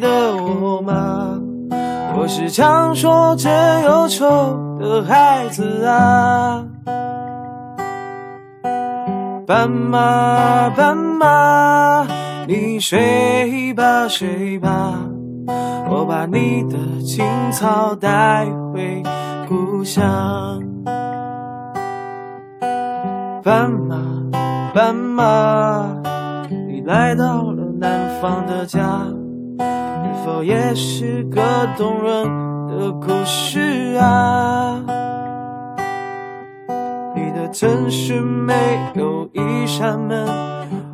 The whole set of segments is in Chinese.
得我吗？我是常说真忧愁的孩子啊。斑马，斑马，你睡吧睡吧，我把你的青草带回故乡。斑马，斑马，你来到了。南方的家，否也是个动人的故事啊？你的城市没有一扇门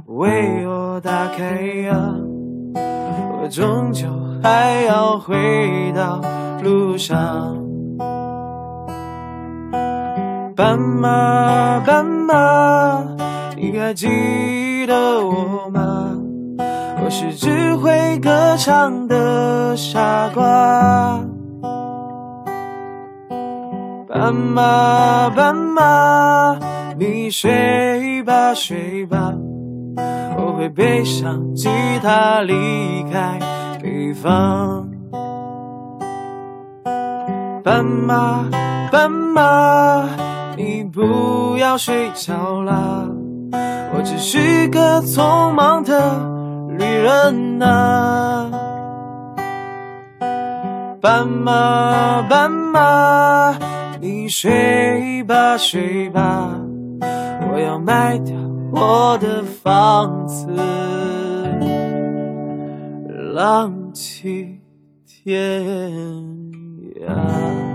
为我打开呀，我终究还要回到路上。斑马，斑马，你还记得我吗？我是只会歌唱的傻瓜。斑马，斑马，你睡吧睡吧，我会背上吉他离开北方。斑马，斑马，你不要睡着啦，我只是个匆忙的。人啊，斑马，斑马，你睡吧睡吧，我要卖掉我的房子，浪迹天涯。